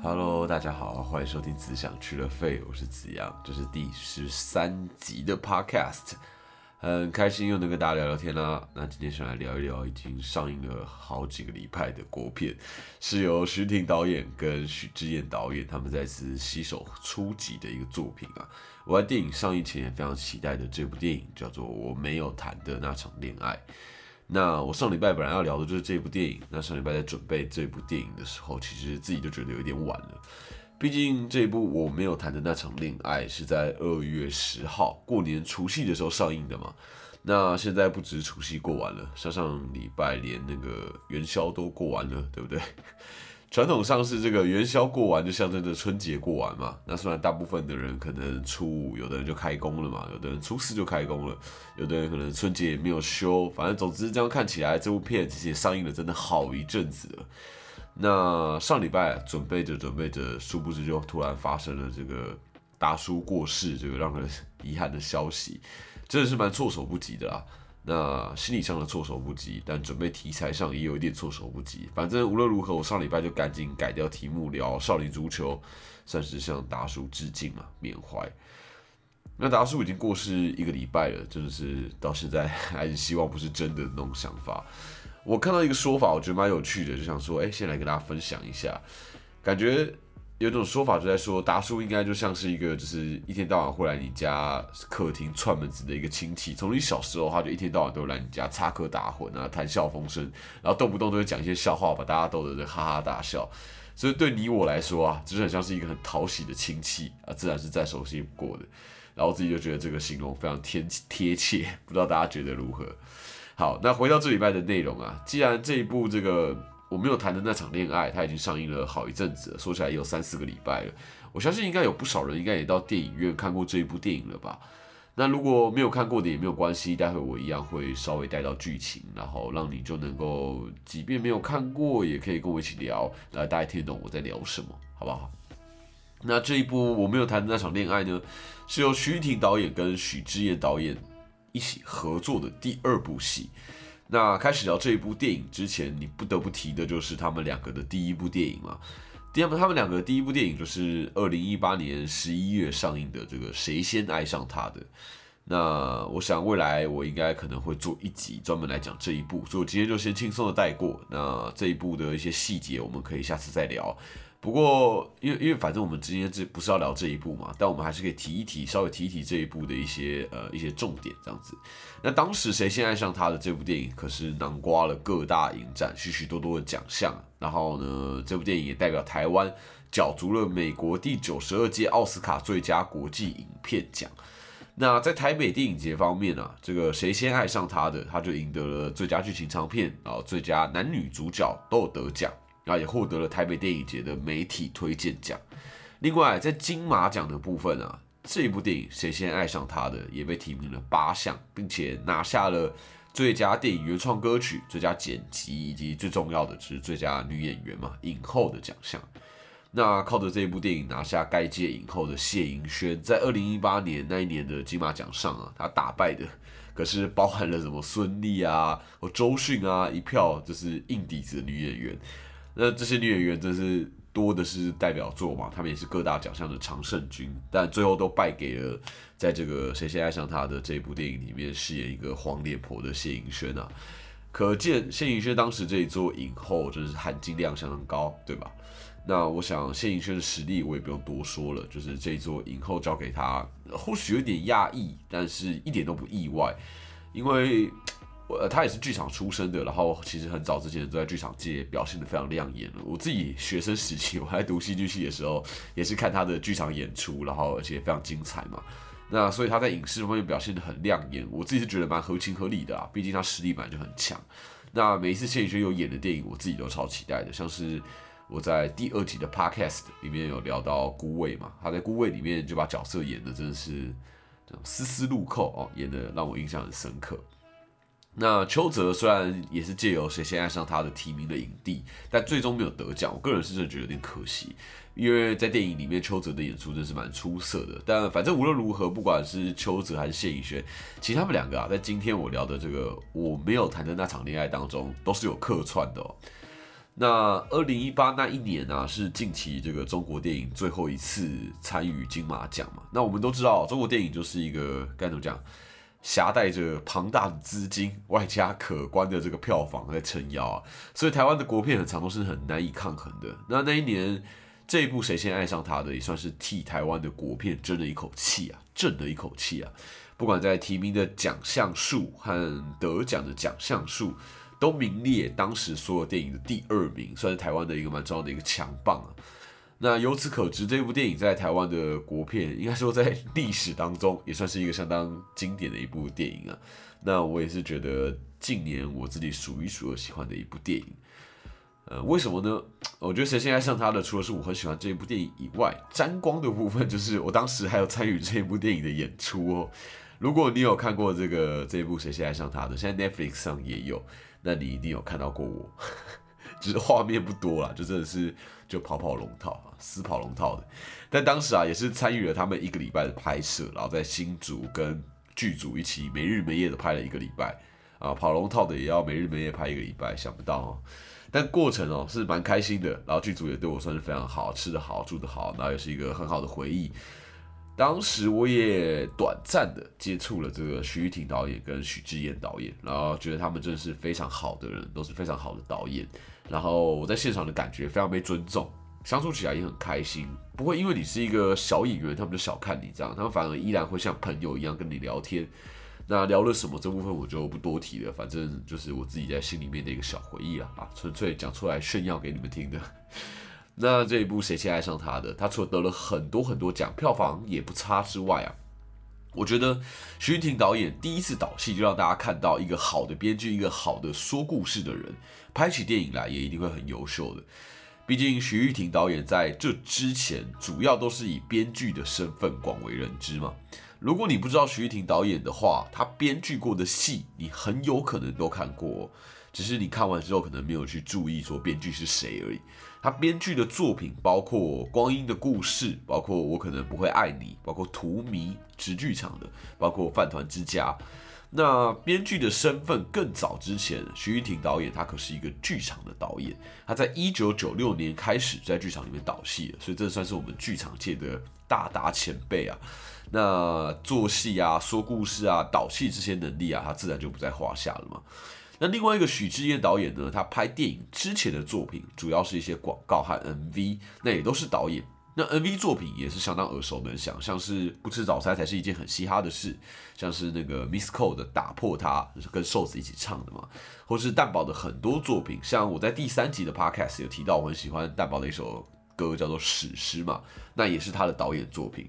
Hello，大家好，欢迎收听《只想去了肺》，我是子阳，这是第十三集的 Podcast，很开心又能跟大家聊聊天啦。那今天想来聊一聊已经上映了好几个礼拜的国片，是由徐婷导演跟许志燕导演他们再次携手出击的一个作品啊。我在电影上映前也非常期待的这部电影叫做《我没有谈的那场恋爱》。那我上礼拜本来要聊的就是这部电影，那上礼拜在准备这部电影的时候，其实自己就觉得有点晚了。毕竟这一部我没有谈的那场恋爱是在二月十号过年除夕的时候上映的嘛。那现在不止除夕过完了，上上礼拜连那个元宵都过完了，对不对？传统上是这个元宵过完就象征着春节过完嘛。那虽然大部分的人可能初五，有的人就开工了嘛，有的人初四就开工了，有的人可能春节也没有休。反正总之这样看起来，这部片其实也上映了真的好一阵子了。那上礼拜准备着准备着，殊不知就突然发生了这个大叔过世这个让人遗憾的消息，真的是蛮措手不及的啊。那心理上的措手不及，但准备题材上也有一点措手不及。反正无论如何，我上礼拜就赶紧改掉题目聊少林足球，算是向达叔致敬嘛，缅怀。那达叔已经过世一个礼拜了，真的是到现在还是希望不是真的那种想法。我看到一个说法，我觉得蛮有趣的，就想说，哎，先来跟大家分享一下，感觉。有种说法就在说，达叔应该就像是一个，就是一天到晚会来你家客厅串门子的一个亲戚。从你小时候，他就一天到晚都来你家插科打诨啊，谈笑风生，然后动不动都会讲一些笑话，把大家逗得哈哈大笑。所以对你我来说啊，就是很像是一个很讨喜的亲戚啊，自然是再熟悉不过的。然后自己就觉得这个形容非常贴贴切，不知道大家觉得如何？好，那回到这礼拜的内容啊，既然这一部这个。我没有谈的那场恋爱，它已经上映了好一阵子了，说起来也有三四个礼拜了。我相信应该有不少人应该也到电影院看过这一部电影了吧？那如果没有看过的也没有关系，待会我一样会稍微带到剧情，然后让你就能够，即便没有看过，也可以跟我一起聊，来大家听得懂我在聊什么，好不好？那这一部我没有谈的那场恋爱呢，是由徐婷导演跟许志燕导演一起合作的第二部戏。那开始聊这一部电影之前，你不得不提的就是他们两个的第一部电影嘛。第二部，他们两个的第一部电影就是二零一八年十一月上映的这个《谁先爱上他》的。那我想未来我应该可能会做一集专门来讲这一部，所以我今天就先轻松的带过。那这一部的一些细节，我们可以下次再聊。不过，因为因为反正我们今天这不是要聊这一部嘛，但我们还是可以提一提，稍微提一提这一部的一些呃一些重点这样子。那当时谁先爱上他的这部电影，可是囊括了各大影展许许多多的奖项。然后呢，这部电影也代表台湾角逐了美国第九十二届奥斯卡最佳国际影片奖。那在台北电影节方面啊，这个谁先爱上他的，他就赢得了最佳剧情长片，然后最佳男女主角都有得奖。然后也获得了台北电影节的媒体推荐奖。另外，在金马奖的部分啊，这一部电影《谁先爱上他的》也被提名了八项，并且拿下了最佳电影原创歌曲、最佳剪辑以及最重要的就是最佳女演员嘛影后的奖项。那靠着这一部电影拿下该届影后的谢盈萱，在二零一八年那一年的金马奖上啊，她打败的可是包含了什么孙俪啊、或周迅啊一票就是硬底子的女演员。那这些女演员真是多的是代表作嘛，他们也是各大奖项的常胜军，但最后都败给了在这个谁先爱上他的这部电影里面饰演一个黄脸婆的谢盈萱啊。可见谢盈萱当时这一座影后真是含金量相当高，对吧？那我想谢盈萱的实力我也不用多说了，就是这一座影后交给她，或许有点压抑，但是一点都不意外，因为。呃，他也是剧场出身的，然后其实很早之前都在剧场界表现的非常亮眼了。我自己学生时期，我还读戏剧系的时候，也是看他的剧场演出，然后而且非常精彩嘛。那所以他在影视方面表现的很亮眼，我自己是觉得蛮合情合理的啊。毕竟他实力本来就很强。那每一次谢宇轩有演的电影，我自己都超期待的。像是我在第二集的 Podcast 里面有聊到孤味嘛，他在孤味里面就把角色演的真的是丝丝入扣哦，演的让我印象很深刻。那邱泽虽然也是借由谁先爱上他的提名的影帝，但最终没有得奖。我个人是真的觉得有点可惜，因为在电影里面邱泽的演出真是蛮出色的。但反正无论如何，不管是邱泽还是谢颖轩，其实他们两个啊，在今天我聊的这个我没有谈的那场恋爱当中，都是有客串的。那二零一八那一年呢，是近期这个中国电影最后一次参与金马奖嘛？那我们都知道，中国电影就是一个该怎么讲，携带着庞大的资金，外加可观的这个票房在撑腰啊，所以台湾的国片很长都是很难以抗衡的。那那一年这一部《谁先爱上他》的，也算是替台湾的国片争了一口气啊，挣了一口气啊。不管在提名的奖项数和得奖的奖项数。都名列当时所有电影的第二名，算是台湾的一个蛮重要的一个强棒啊。那由此可知，这部电影在台湾的国片，应该说在历史当中也算是一个相当经典的一部电影啊。那我也是觉得近年我自己数一数二喜欢的一部电影。呃，为什么呢？我觉得谁先爱上他的，除了是我很喜欢这一部电影以外，沾光的部分就是我当时还有参与这一部电影的演出哦。如果你有看过这个这一部谁先爱上他的，现在 Netflix 上也有。那你一定有看到过我，只是画面不多啦，就真的是就跑跑龙套啊，死跑龙套的。但当时啊，也是参与了他们一个礼拜的拍摄，然后在新竹跟剧组一起没日没夜的拍了一个礼拜啊，跑龙套的也要没日没夜拍一个礼拜，想不到哦。但过程哦是蛮开心的，然后剧组也对我算是非常好，吃得好，住得好，然后也是一个很好的回忆。当时我也短暂的接触了这个徐玉婷导演跟许志燕导演，然后觉得他们真的是非常好的人，都是非常好的导演。然后我在现场的感觉非常被尊重，相处起来也很开心，不会因为你是一个小演员，他们就小看你这样，他们反而依然会像朋友一样跟你聊天。那聊了什么这部分我就不多提了，反正就是我自己在心里面的一个小回忆啊，啊，纯粹讲出来炫耀给你们听的。那这一部谁先爱上他的？他除了得了很多很多奖，票房也不差之外啊，我觉得徐玉婷导演第一次导戏就让大家看到一个好的编剧，一个好的说故事的人，拍起电影来也一定会很优秀的。毕竟徐玉婷导演在这之前主要都是以编剧的身份广为人知嘛。如果你不知道徐玉婷导演的话，他编剧过的戏你很有可能都看过，只是你看完之后可能没有去注意说编剧是谁而已。他编剧的作品包括《光阴的故事》，包括《我可能不会爱你》，包括《荼蘼》直剧场的，包括《饭团之家》。那编剧的身份更早之前，徐玉婷导演他可是一个剧场的导演，他在一九九六年开始在剧场里面导戏，所以这算是我们剧场界的大大前辈啊。那做戏啊、说故事啊、导戏这些能力啊，他自然就不在话下了嘛。那另外一个许志燕导演呢？他拍电影之前的作品主要是一些广告和 MV，那也都是导演。那 MV 作品也是相当耳熟能详，像是不吃早餐才是一件很嘻哈的事，像是那个 Miss Cole 的打破它，就是跟瘦子一起唱的嘛，或是蛋宝的很多作品，像我在第三集的 Podcast 有提到，我很喜欢蛋宝的一首歌叫做《史诗》嘛，那也是他的导演作品。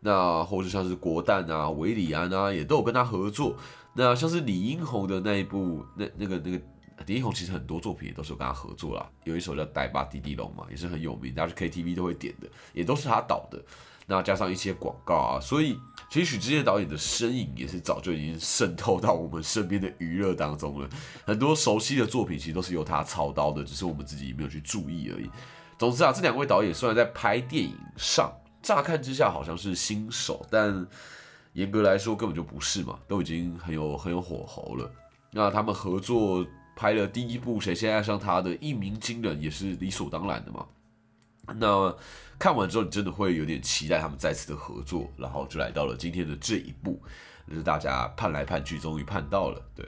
那或者像是国蛋啊、韦礼安啊，也都有跟他合作。那像是李英宏的那一部，那那个那个李英宏其实很多作品也都是有跟他合作啦，有一首叫《呆吧迪迪龙》嘛，也是很有名，大家去 KTV 都会点的，也都是他导的。那加上一些广告啊，所以其实许志燕导演的身影也是早就已经渗透到我们身边的娱乐当中了。很多熟悉的作品其实都是由他操刀的，只是我们自己没有去注意而已。总之啊，这两位导演虽然在拍电影上，乍看之下好像是新手，但严格来说根本就不是嘛，都已经很有很有火候了。那他们合作拍了第一部《谁先爱上他》的一鸣惊人，也是理所当然的嘛。那看完之后，你真的会有点期待他们再次的合作，然后就来到了今天的这一部，就是大家盼来盼去，终于盼到了。对，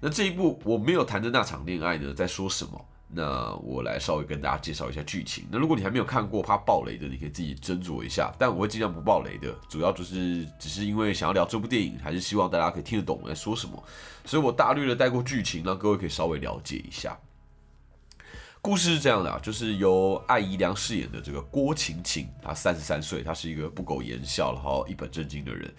那这一部我没有谈的那场恋爱呢，在说什么？那我来稍微跟大家介绍一下剧情。那如果你还没有看过怕爆雷的，你可以自己斟酌一下。但我会尽量不爆雷的，主要就是只是因为想要聊这部电影，还是希望大家可以听得懂我在说什么。所以我大略的带过剧情，让各位可以稍微了解一下。故事是这样的啊，就是由艾怡良饰演的这个郭晴晴，她三十三岁，她是一个不苟言笑，然后一本正经的人。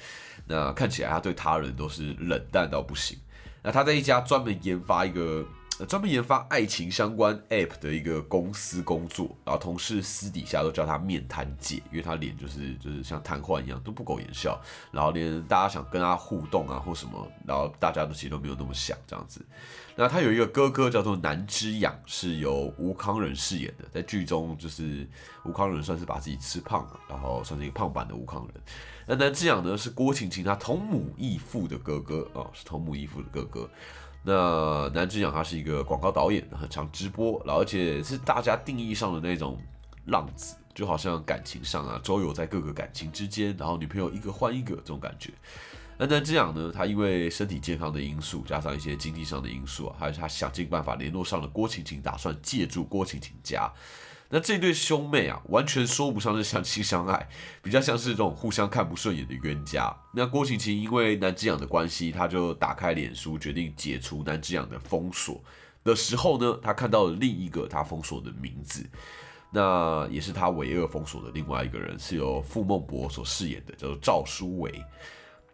那看起来她对他人都是冷淡到不行。那她在一家专门研发一个。专门研发爱情相关 App 的一个公司工作，然后同事私底下都叫他面瘫姐，因为他脸就是就是像瘫痪一样，都不苟言笑，然后连大家想跟他互动啊或什么，然后大家都其实都没有那么想这样子。那他有一个哥哥叫做南之养，是由吴康仁饰演的，在剧中就是吴康仁算是把自己吃胖了，然后算是一个胖版的吴康仁。那南之养呢是郭晴晴他同母异父的哥哥哦，是同母异父的哥哥。那南之阳他是一个广告导演，很常直播，而且是大家定义上的那种浪子，就好像感情上啊，周游在各个感情之间，然后女朋友一个换一个这种感觉。那南之阳呢，他因为身体健康的因素，加上一些经济上的因素啊，还有他想尽办法联络上了郭晴晴，打算借助郭晴晴家。那这对兄妹啊，完全说不上是相亲相爱，比较像是这种互相看不顺眼的冤家。那郭晴晴因为南之阳的关系，他就打开脸书，决定解除南之阳的封锁的时候呢，他看到了另一个他封锁的名字，那也是他唯二封锁的另外一个人，是由傅孟博所饰演的，叫做赵书伟。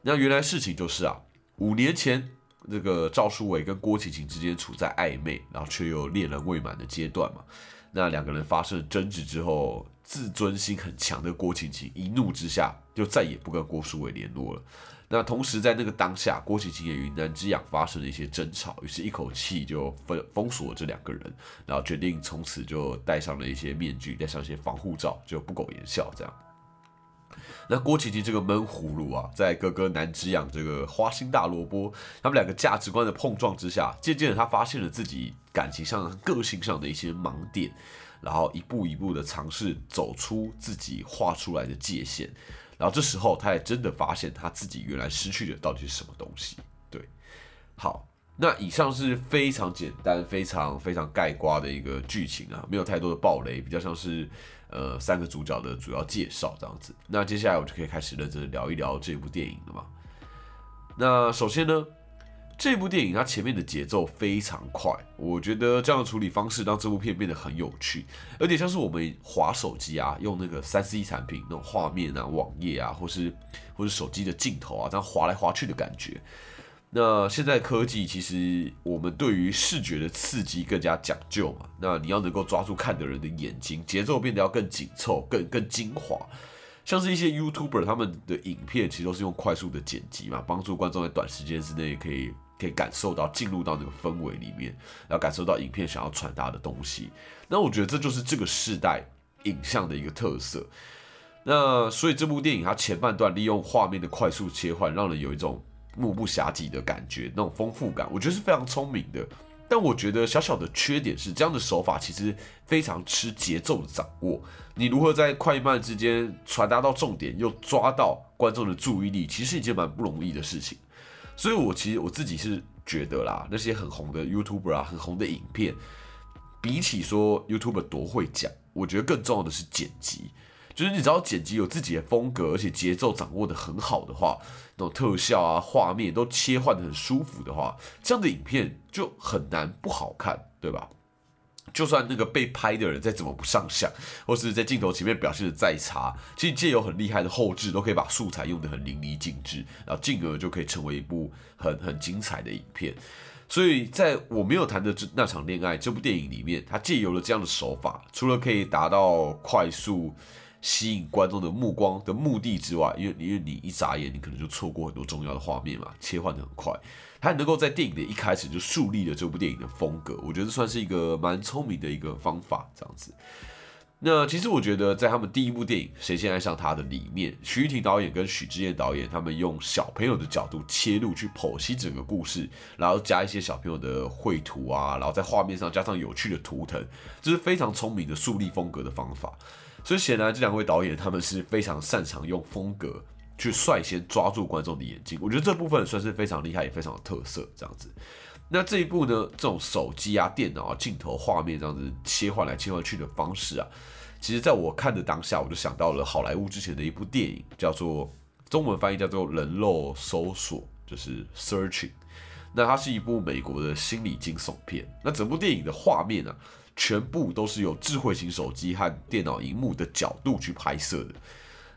那原来事情就是啊，五年前这个赵书伟跟郭晴晴之间处在暧昧，然后却又恋人未满的阶段嘛。那两个人发生争执之后，自尊心很强的郭晴晴一怒之下就再也不跟郭书伟联络了。那同时在那个当下，郭晴晴也与南之痒发生了一些争吵，于是一口气就封封锁了这两个人，然后决定从此就戴上了一些面具，戴上一些防护罩，就不苟言笑这样。那郭晴晴这个闷葫芦啊，在哥哥南之养这个花心大萝卜，他们两个价值观的碰撞之下，渐渐的他发现了自己感情上、个性上的一些盲点，然后一步一步的尝试走出自己画出来的界限。然后这时候，他也真的发现他自己原来失去的到底是什么东西。对，好，那以上是非常简单、非常非常盖瓜的一个剧情啊，没有太多的暴雷，比较像是呃三个主角的主要介绍这样子。那接下来我就可以开始认真聊一聊这部电影了嘛。那首先呢。这部电影它前面的节奏非常快，我觉得这样的处理方式让这部片变得很有趣，有点像是我们划手机啊，用那个三 C 产品那种画面啊、网页啊，或是或是手机的镜头啊，这样划来划去的感觉。那现在科技其实我们对于视觉的刺激更加讲究嘛，那你要能够抓住看的人的眼睛，节奏变得要更紧凑、更更精华。像是一些 YouTuber 他们的影片其实都是用快速的剪辑嘛，帮助观众在短时间之内可以。可以感受到进入到那个氛围里面，然后感受到影片想要传达的东西。那我觉得这就是这个时代影像的一个特色。那所以这部电影它前半段利用画面的快速切换，让人有一种目不暇接的感觉，那种丰富感，我觉得是非常聪明的。但我觉得小小的缺点是，这样的手法其实非常吃节奏的掌握。你如何在快慢之间传达到重点，又抓到观众的注意力，其实是一件蛮不容易的事情。所以，我其实我自己是觉得啦，那些很红的 YouTuber 啊，很红的影片，比起说 YouTuber 多会讲，我觉得更重要的是剪辑。就是你只要剪辑有自己的风格，而且节奏掌握的很好的话，那种特效啊、画面都切换的很舒服的话，这样的影片就很难不好看，对吧？就算那个被拍的人再怎么不上相，或是在镜头前面表现的再差，其实借由很厉害的后置，都可以把素材用的很淋漓尽致，然后进而就可以成为一部很很精彩的影片。所以在我没有谈的这那场恋爱这部电影里面，它借由了这样的手法，除了可以达到快速吸引观众的目光的目的之外，因为因为你一眨眼，你可能就错过很多重要的画面嘛，切换的很快。他能够在电影的一开始就树立了这部电影的风格，我觉得算是一个蛮聪明的一个方法。这样子，那其实我觉得在他们第一部电影《谁先爱上他》的里面，徐玉婷导演跟许志燕导演他们用小朋友的角度切入去剖析整个故事，然后加一些小朋友的绘图啊，然后在画面上加上有趣的图腾，这是非常聪明的树立风格的方法。所以显然这两位导演他们是非常擅长用风格。去率先抓住观众的眼睛，我觉得这部分算是非常厉害，也非常有特色。这样子，那这一部呢，这种手机啊、电脑啊、镜头、画面这样子切换来切换去的方式啊，其实在我看的当下，我就想到了好莱坞之前的一部电影，叫做中文翻译叫做《人肉搜索》，就是 Searching。那它是一部美国的心理惊悚片。那整部电影的画面呢，全部都是由智慧型手机和电脑荧幕的角度去拍摄的。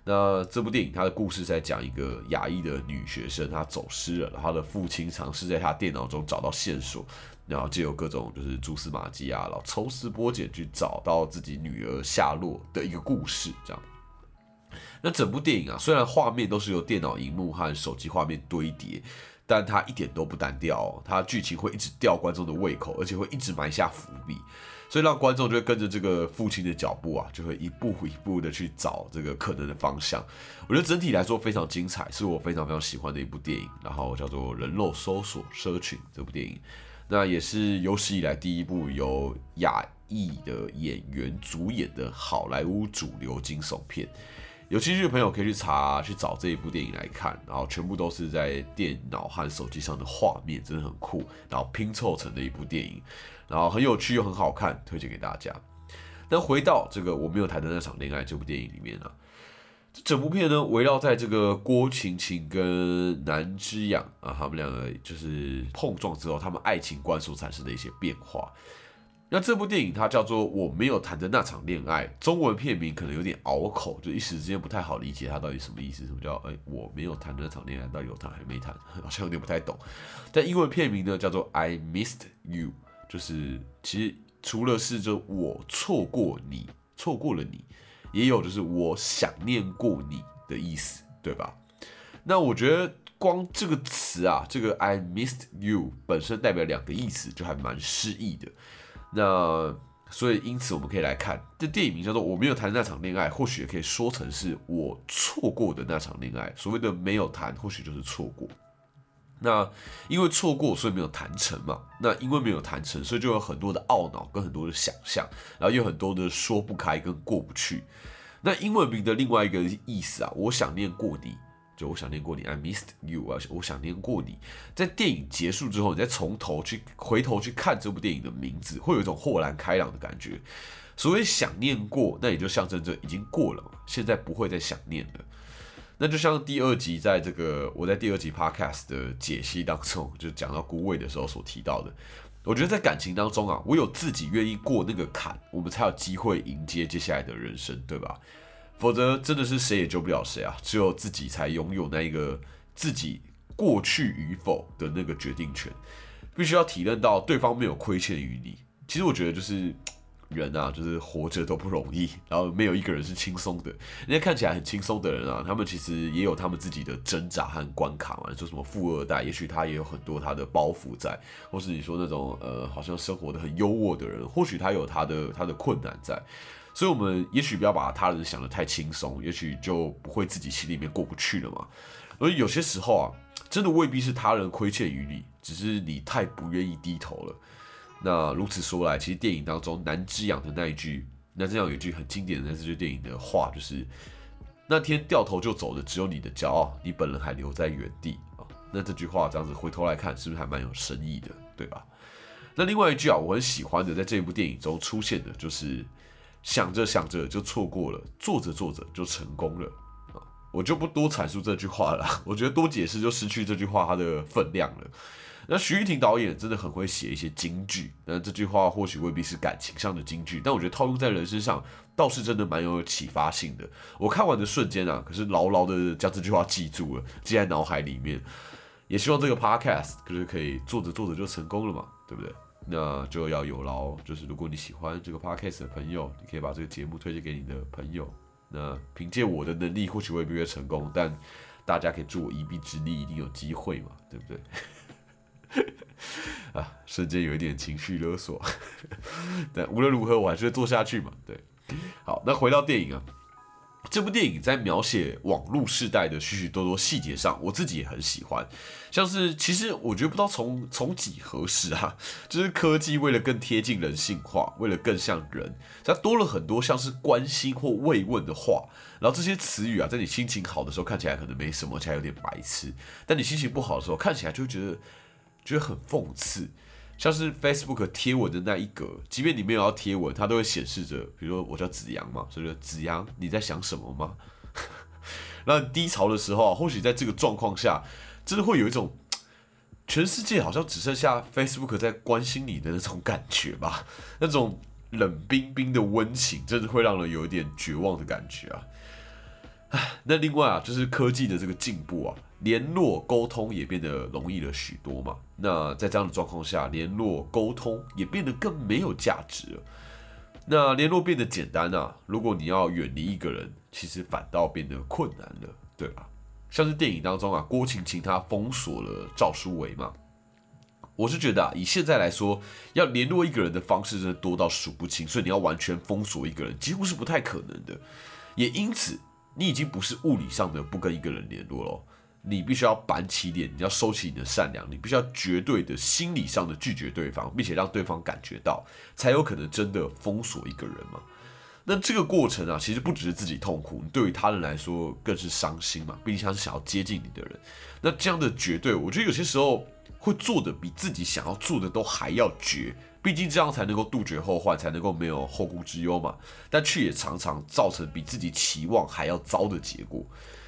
那这部电影它的故事在讲一个亚裔的女学生，她走失了，然后她的父亲尝试在她电脑中找到线索，然后借由各种就是蛛丝马迹啊，然后抽丝剥茧去找到自己女儿下落的一个故事。这样，那整部电影啊，虽然画面都是由电脑荧幕和手机画面堆叠，但它一点都不单调，它剧情会一直吊观众的胃口，而且会一直埋下伏笔。所以让观众就会跟着这个父亲的脚步啊，就会一步一步的去找这个可能的方向。我觉得整体来说非常精彩，是我非常非常喜欢的一部电影。然后叫做《人肉搜索社群》这部电影，那也是有史以来第一部由亚裔的演员主演的好莱坞主流惊悚片。有兴趣的朋友可以去查去找这一部电影来看，然后全部都是在电脑和手机上的画面，真的很酷，然后拼凑成的一部电影，然后很有趣又很好看，推荐给大家。那回到这个我没有谈的那场恋爱这部电影里面呢，这整部片呢围绕在这个郭晴晴跟南之阳啊，他们两个就是碰撞之后，他们爱情观所产生的一些变化。那这部电影它叫做《我没有谈的那场恋爱》，中文片名可能有点拗口，就一时之间不太好理解它到底什么意思。什么叫哎我没有谈的那场恋爱，到底有谈还没谈？好像有点不太懂。但英文片名呢叫做《I Missed You》，就是其实除了是就我错过你，错过了你，也有就是我想念过你的意思，对吧？那我觉得光这个词啊，这个 I Missed You 本身代表两个意思，就还蛮诗意的。那所以，因此我们可以来看这电影名叫做《我没有谈那场恋爱》，或许也可以说成是我错过的那场恋爱。所谓的没有谈，或许就是错过。那因为错过，所以没有谈成嘛。那因为没有谈成，所以就有很多的懊恼跟很多的想象，然后有很多的说不开跟过不去。那英文名的另外一个意思啊，我想念过你。我想念过你，I missed you 啊！我想念过你。在电影结束之后，你再从头去回头去看这部电影的名字，会有一种豁然开朗的感觉。所谓想念过，那也就象征着已经过了嘛，现在不会再想念了。那就像第二集在这个我在第二集 podcast 的解析当中，就讲到孤味的时候所提到的，我觉得在感情当中啊，唯有自己愿意过那个坎，我们才有机会迎接接下来的人生，对吧？否则真的是谁也救不了谁啊！只有自己才拥有那一个自己过去与否的那个决定权，必须要体认到对方没有亏欠于你。其实我觉得就是 人啊，就是活着都不容易，然后没有一个人是轻松的。那些看起来很轻松的人啊，他们其实也有他们自己的挣扎和关卡嘛。说什么富二代，也许他也有很多他的包袱在；或是你说那种呃，好像生活的很优渥的人，或许他有他的他的困难在。所以，我们也许不要把他人想得太轻松，也许就不会自己心里面过不去了嘛。而有些时候啊，真的未必是他人亏欠于你，只是你太不愿意低头了。那如此说来，其实电影当中南之阳的那一句，那这样有一句很经典的那句电影的话，就是那天掉头就走的只有你的骄傲，你本人还留在原地啊。那这句话这样子回头来看，是不是还蛮有深意的，对吧？那另外一句啊，我很喜欢的，在这一部电影中出现的就是。想着想着就错过了，做着做着就成功了啊！我就不多阐述这句话了，我觉得多解释就失去这句话它的分量了。那徐玉婷导演真的很会写一些金句，那这句话或许未必是感情上的金句，但我觉得套用在人身上倒是真的蛮有启发性的。我看完的瞬间啊，可是牢牢的将这句话记住了，记在脑海里面。也希望这个 podcast 可是可以做着做着就成功了嘛，对不对？那就要有劳，就是如果你喜欢这个 podcast 的朋友，你可以把这个节目推荐给你的朋友。那凭借我的能力，或许未必会成功，但大家可以助我一臂之力，一定有机会嘛，对不对？啊，瞬间有一点情绪勒索，但无论如何，我还是会做下去嘛。对，好，那回到电影啊。这部电影在描写网络时代的许许多多细节上，我自己也很喜欢。像是，其实我觉得不知道从从几何时啊，就是科技为了更贴近人性化，为了更像人，它多了很多像是关心或慰问的话。然后这些词语啊，在你心情好的时候看起来可能没什么，起来有点白痴；但你心情不好的时候，看起来就觉得觉得很讽刺。像是 Facebook 贴文的那一格，即便你没有要贴文，它都会显示着，比如说我叫子阳嘛，所以说子阳你在想什么吗？那低潮的时候，或许在这个状况下，真的会有一种全世界好像只剩下 Facebook 在关心你的那种感觉吧，那种冷冰冰的温情，真的会让人有一点绝望的感觉啊。那另外啊，就是科技的这个进步啊。联络沟通也变得容易了许多嘛？那在这样的状况下，联络沟通也变得更没有价值了。那联络变得简单啊，如果你要远离一个人，其实反倒变得困难了，对吧？像是电影当中啊，郭晴晴她封锁了赵书维嘛，我是觉得啊，以现在来说，要联络一个人的方式真的多到数不清，所以你要完全封锁一个人，几乎是不太可能的。也因此，你已经不是物理上的不跟一个人联络了，你必须要板起脸，你要收起你的善良，你必须要绝对的心理上的拒绝对方，并且让对方感觉到，才有可能真的封锁一个人嘛。那这个过程啊，其实不只是自己痛苦，对于他人来说更是伤心嘛。毕竟他是想要接近你的人，那这样的绝对，我觉得有些时候会做的比自己想要做的都还要绝。毕竟这样才能够杜绝后患，才能够没有后顾之忧嘛。但却也常常造成比自己期望还要糟的结果。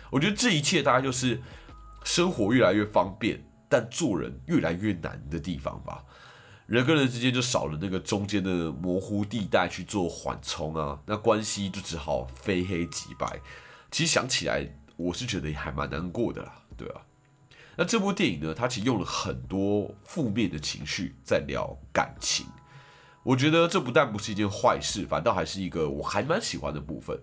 我觉得这一切大概就是生活越来越方便，但做人越来越难的地方吧。人跟人之间就少了那个中间的模糊地带去做缓冲啊，那关系就只好非黑即白。其实想起来，我是觉得还蛮难过的啦，对啊。那这部电影呢，它其实用了很多负面的情绪在聊感情，我觉得这不但不是一件坏事，反倒还是一个我还蛮喜欢的部分。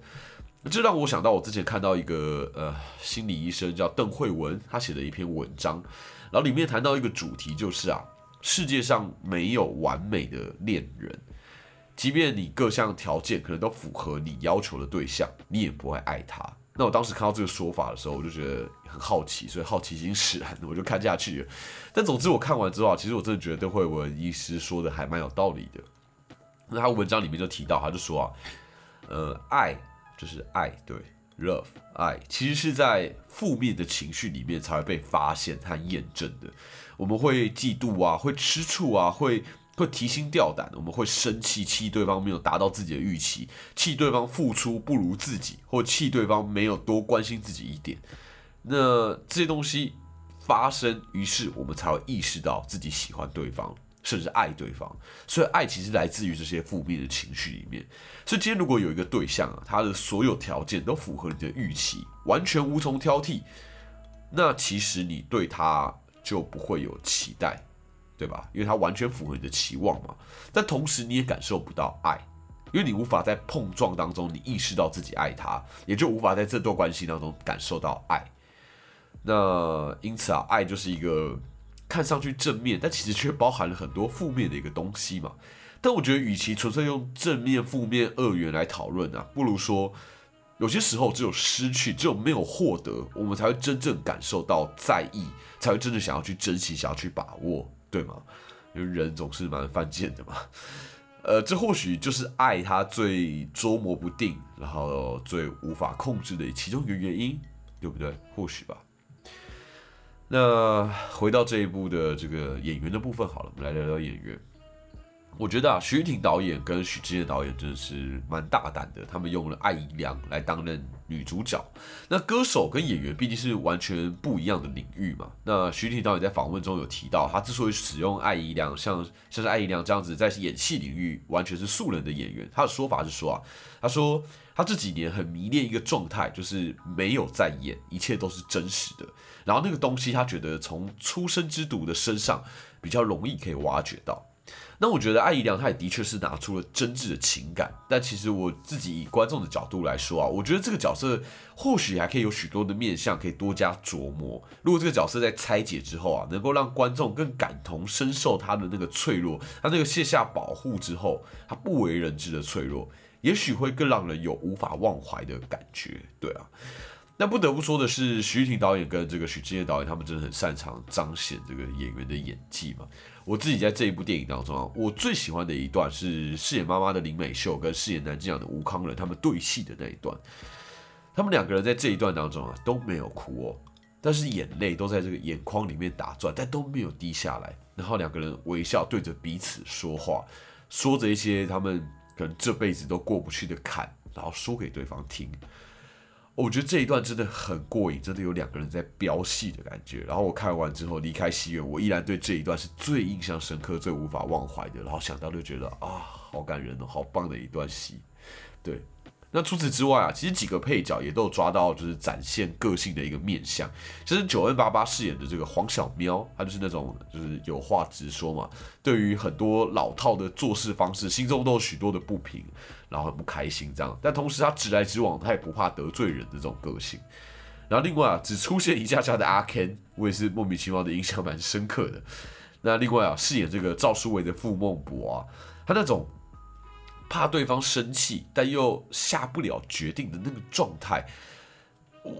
这让我想到我之前看到一个呃心理医生叫邓慧文，他写的一篇文章，然后里面谈到一个主题就是啊。世界上没有完美的恋人，即便你各项条件可能都符合你要求的对象，你也不会爱他。那我当时看到这个说法的时候，我就觉得很好奇，所以好奇心使然，我就看下去了。但总之我看完之后啊，其实我真的觉得邓慧文医师说的还蛮有道理的。那他文章里面就提到，他就说啊，呃，爱就是爱，对，love，爱其实是在负面的情绪里面才会被发现和验证的。我们会嫉妒啊，会吃醋啊，会会提心吊胆，我们会生气，气对方没有达到自己的预期，气对方付出不如自己，或气对方没有多关心自己一点。那这些东西发生，于是我们才会意识到自己喜欢对方，甚至爱对方。所以爱其实来自于这些负面的情绪里面。所以今天如果有一个对象啊，他的所有条件都符合你的预期，完全无从挑剔，那其实你对他。就不会有期待，对吧？因为他完全符合你的期望嘛。但同时你也感受不到爱，因为你无法在碰撞当中你意识到自己爱他，也就无法在这段关系当中感受到爱。那因此啊，爱就是一个看上去正面，但其实却包含了很多负面的一个东西嘛。但我觉得，与其纯粹用正面、负面二元来讨论啊，不如说。有些时候，只有失去，只有没有获得，我们才会真正感受到在意，才会真正想要去珍惜，想要去把握，对吗？因为人总是蛮犯贱的嘛。呃，这或许就是爱他最捉摸不定，然后最无法控制的其中一个原因，对不对？或许吧。那回到这一部的这个演员的部分，好了，我们来聊聊演员。我觉得啊，徐婷导演跟许志燕导演真的是蛮大胆的，他们用了艾怡良来担任女主角。那歌手跟演员毕竟是完全不一样的领域嘛。那徐婷导演在访问中有提到，他之所以使用艾怡良，像像是艾怡良这样子在演戏领域完全是素人的演员，他的说法是说啊，他说他这几年很迷恋一个状态，就是没有在演，一切都是真实的。然后那个东西，他觉得从出生之犊的身上比较容易可以挖掘到。那我觉得艾怡良他也的确是拿出了真挚的情感，但其实我自己以观众的角度来说啊，我觉得这个角色或许还可以有许多的面相可以多加琢磨。如果这个角色在拆解之后啊，能够让观众更感同身受他的那个脆弱，他那个卸下保护之后他不为人知的脆弱，也许会更让人有无法忘怀的感觉。对啊，那不得不说的是，徐玉婷导演跟这个许志燕导演他们真的很擅长彰显这个演员的演技嘛。我自己在这一部电影当中啊，我最喜欢的一段是饰演妈妈的林美秀跟饰演南京阳的吴康仁他们对戏的那一段。他们两个人在这一段当中啊都没有哭哦，但是眼泪都在这个眼眶里面打转，但都没有滴下来。然后两个人微笑对着彼此说话，说着一些他们可能这辈子都过不去的坎，然后说给对方听。我觉得这一段真的很过瘾，真的有两个人在飙戏的感觉。然后我看完之后离开戏院，我依然对这一段是最印象深刻、最无法忘怀的。然后想到就觉得啊，好感人哦，好棒的一段戏，对。那除此之外啊，其实几个配角也都有抓到，就是展现个性的一个面相。其实九恩八八饰演的这个黄小喵，他就是那种就是有话直说嘛，对于很多老套的做事方式，心中都有许多的不平，然后很不开心这样。但同时他直来直往，他也不怕得罪人的这种个性。然后另外啊，只出现一下下的阿 Ken，我也是莫名其妙的印象蛮深刻的。那另外啊，饰演这个赵书伟的傅孟博啊，他那种怕对方生气，但又下不了决定的那个状态，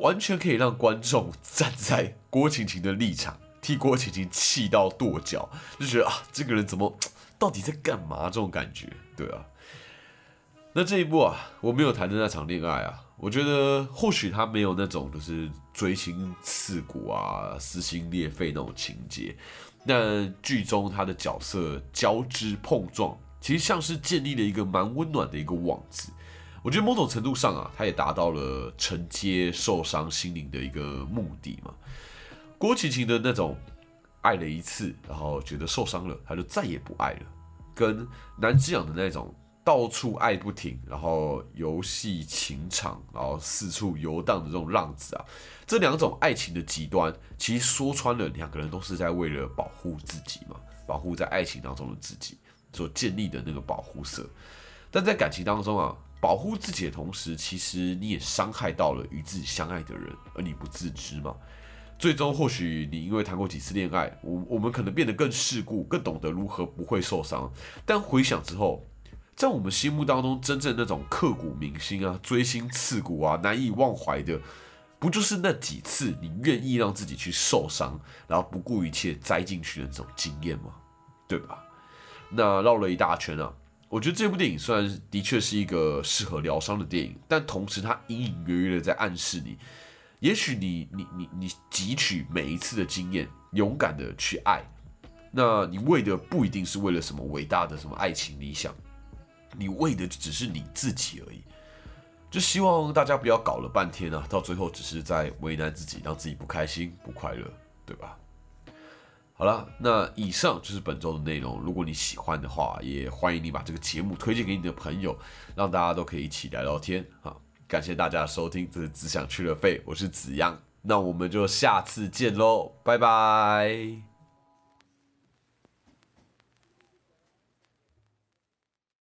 完全可以让观众站在郭晴晴的立场，替郭晴晴气到跺脚，就觉得啊，这个人怎么到底在干嘛？这种感觉，对啊。那这一部啊，我没有谈的那场恋爱啊，我觉得或许他没有那种就是锥心刺骨啊、撕心裂肺那种情节。但剧中他的角色交织碰撞，其实像是建立了一个蛮温暖的一个网子。我觉得某种程度上啊，他也达到了承接受伤心灵的一个目的嘛。郭晴晴的那种爱了一次，然后觉得受伤了，他就再也不爱了，跟南之养的那种。到处爱不停，然后游戏情场，然后四处游荡的这种浪子啊，这两种爱情的极端，其实说穿了，两个人都是在为了保护自己嘛，保护在爱情当中的自己所建立的那个保护色。但在感情当中啊，保护自己的同时，其实你也伤害到了与自己相爱的人，而你不自知嘛。最终或许你因为谈过几次恋爱，我我们可能变得更世故，更懂得如何不会受伤。但回想之后。在我们心目当中，真正那种刻骨铭心啊、锥心刺骨啊、难以忘怀的，不就是那几次你愿意让自己去受伤，然后不顾一切栽进去的那种经验吗？对吧？那绕了一大圈啊，我觉得这部电影虽然的确是一个适合疗伤的电影，但同时它隐隐约约的在暗示你，也许你你你你汲取每一次的经验，勇敢的去爱，那你为的不一定是为了什么伟大的什么爱情理想。你为的只是你自己而已，就希望大家不要搞了半天啊，到最后只是在为难自己，让自己不开心、不快乐，对吧？好了，那以上就是本周的内容。如果你喜欢的话，也欢迎你把这个节目推荐给你的朋友，让大家都可以一起聊聊天好！感谢大家的收听，这是只想去了费，我是子阳，那我们就下次见喽，拜拜。